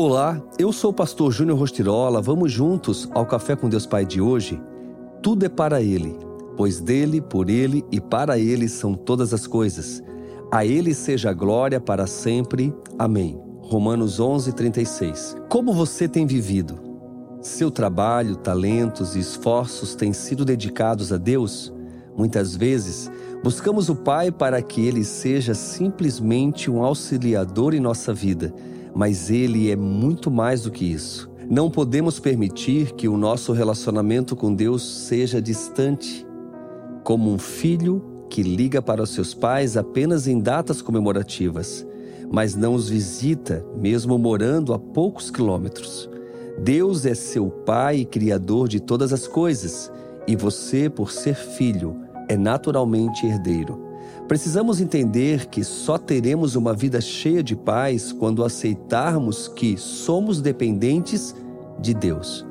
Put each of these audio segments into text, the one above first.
Olá, eu sou o pastor Júnior Rostirola. Vamos juntos ao Café com Deus Pai de hoje? Tudo é para Ele, pois dele, por Ele e para Ele são todas as coisas. A Ele seja a glória para sempre. Amém. Romanos 11, 36. Como você tem vivido? Seu trabalho, talentos e esforços têm sido dedicados a Deus? Muitas vezes, buscamos o Pai para que Ele seja simplesmente um auxiliador em nossa vida mas ele é muito mais do que isso. Não podemos permitir que o nosso relacionamento com Deus seja distante, como um filho que liga para os seus pais apenas em datas comemorativas, mas não os visita, mesmo morando a poucos quilômetros. Deus é seu Pai e Criador de todas as coisas, e você, por ser filho, é naturalmente herdeiro. Precisamos entender que só teremos uma vida cheia de paz quando aceitarmos que somos dependentes de Deus.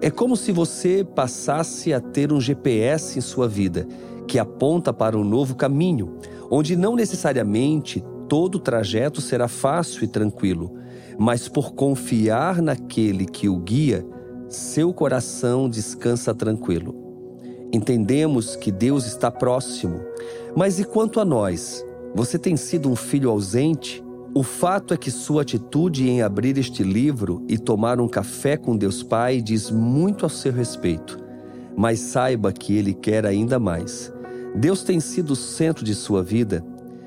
É como se você passasse a ter um GPS em sua vida que aponta para um novo caminho, onde não necessariamente todo o trajeto será fácil e tranquilo, mas por confiar naquele que o guia, seu coração descansa tranquilo. Entendemos que Deus está próximo, mas e quanto a nós? Você tem sido um filho ausente? O fato é que sua atitude em abrir este livro e tomar um café com Deus Pai diz muito a seu respeito. Mas saiba que Ele quer ainda mais. Deus tem sido o centro de sua vida.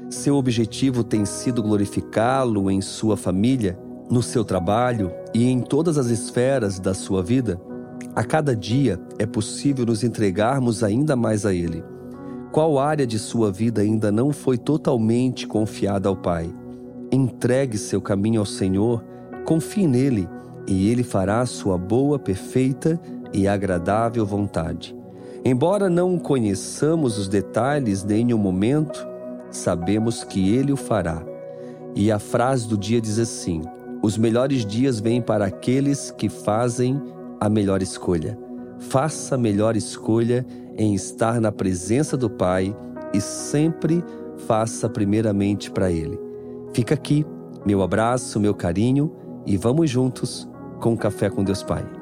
Seu objetivo tem sido glorificá-lo em sua família, no seu trabalho e em todas as esferas da sua vida. A cada dia é possível nos entregarmos ainda mais a Ele. Qual área de sua vida ainda não foi totalmente confiada ao Pai? Entregue seu caminho ao Senhor, confie nele e Ele fará sua boa, perfeita e agradável vontade. Embora não conheçamos os detalhes nem o momento, sabemos que Ele o fará. E a frase do dia diz assim: Os melhores dias vêm para aqueles que fazem a melhor escolha. Faça a melhor escolha em estar na presença do Pai e sempre faça primeiramente para Ele. Fica aqui, meu abraço, meu carinho e vamos juntos com o Café com Deus Pai.